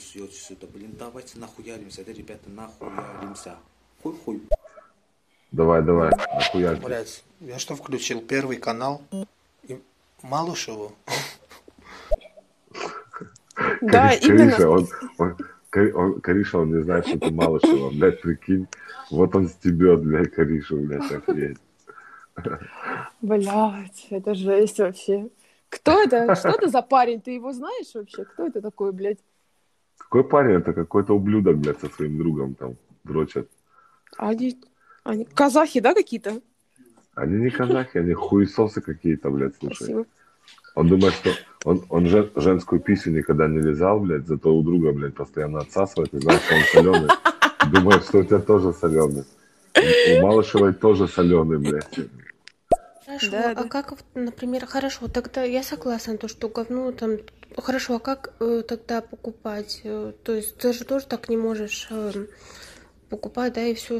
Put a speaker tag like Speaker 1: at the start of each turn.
Speaker 1: сует сюда. Блин, давайте нахуяримся, да, ребята, нахуяримся. Хуй-хуй.
Speaker 2: Давай, давай, нахуя.
Speaker 3: Блять, я что включил? Первый канал и Малышеву.
Speaker 4: Да, именно.
Speaker 2: Он, он, он- Кориша, он не знает, что ты Малышева. Блядь, прикинь. Вот он стебет, блядь, Коришу, блядь, охуеть.
Speaker 4: Блять, это жесть вообще. Кто это? Что это за парень? Ты его знаешь вообще? Кто это такой, блядь?
Speaker 2: Какой парень? Это какой-то ублюдок, блядь, со своим другом там дрочат.
Speaker 4: Они, они казахи, да, какие-то?
Speaker 2: Они не казахи, они хуесосы какие-то, блядь, слушай.
Speaker 4: Спасибо.
Speaker 2: Он думает, что он, он же- женскую писю никогда не лизал, блядь, зато у друга, блядь, постоянно отсасывает и знает, что он соленый. Думает, что у тебя тоже соленый. У Малышевой тоже соленый, блядь.
Speaker 5: Хорошо,
Speaker 4: Да,
Speaker 5: а
Speaker 4: да.
Speaker 5: как, например, хорошо, тогда я согласна, то, что говно там... Хорошо, а как э, тогда покупать? Э, то есть ты же тоже так не можешь э, покупать, да, и все